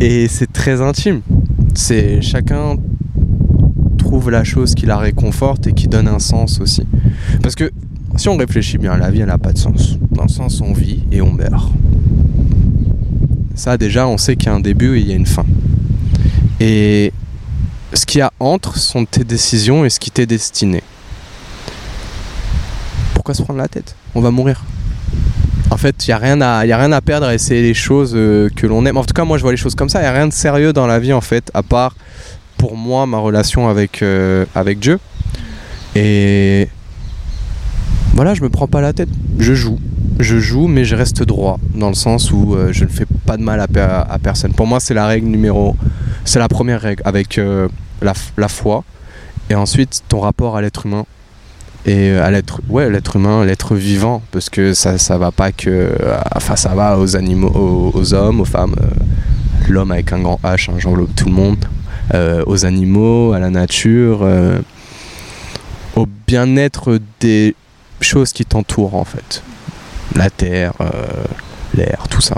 Et c'est très intime. C'est chacun trouve la chose qui la réconforte et qui donne un sens aussi. Parce que si on réfléchit bien, la vie elle n'a pas de sens. Dans le sens on vit et on meurt. Ça déjà on sait qu'il y a un début et il y a une fin. Et ce qu'il y a entre sont tes décisions et ce qui t'est destiné. Pourquoi se prendre la tête? On va mourir. Fait, il n'y a, rien à- a rien à perdre à essayer les choses euh, que l'on aime. En tout cas, moi, je vois les choses comme ça. Il n'y a rien de sérieux dans la vie, en fait, à part, pour moi, ma relation avec, euh, avec Dieu. Et voilà, je me prends pas la tête. Je joue. Je joue, mais je reste droit, dans le sens où euh, je ne fais pas de mal à, per- à personne. Pour moi, c'est la règle numéro... C'est la première règle, avec la foi, et ensuite ton rapport à l'être humain et euh, à l'être ouais l'être humain l'être vivant parce que ça ça va pas que euh, enfin ça va aux animaux aux, hommes aux femmes euh, l'homme avec un grand H hein, j'englobe tout le monde aux animaux à la nature au bien-être des choses qui t'entourent en fait. La terre l'air tout ça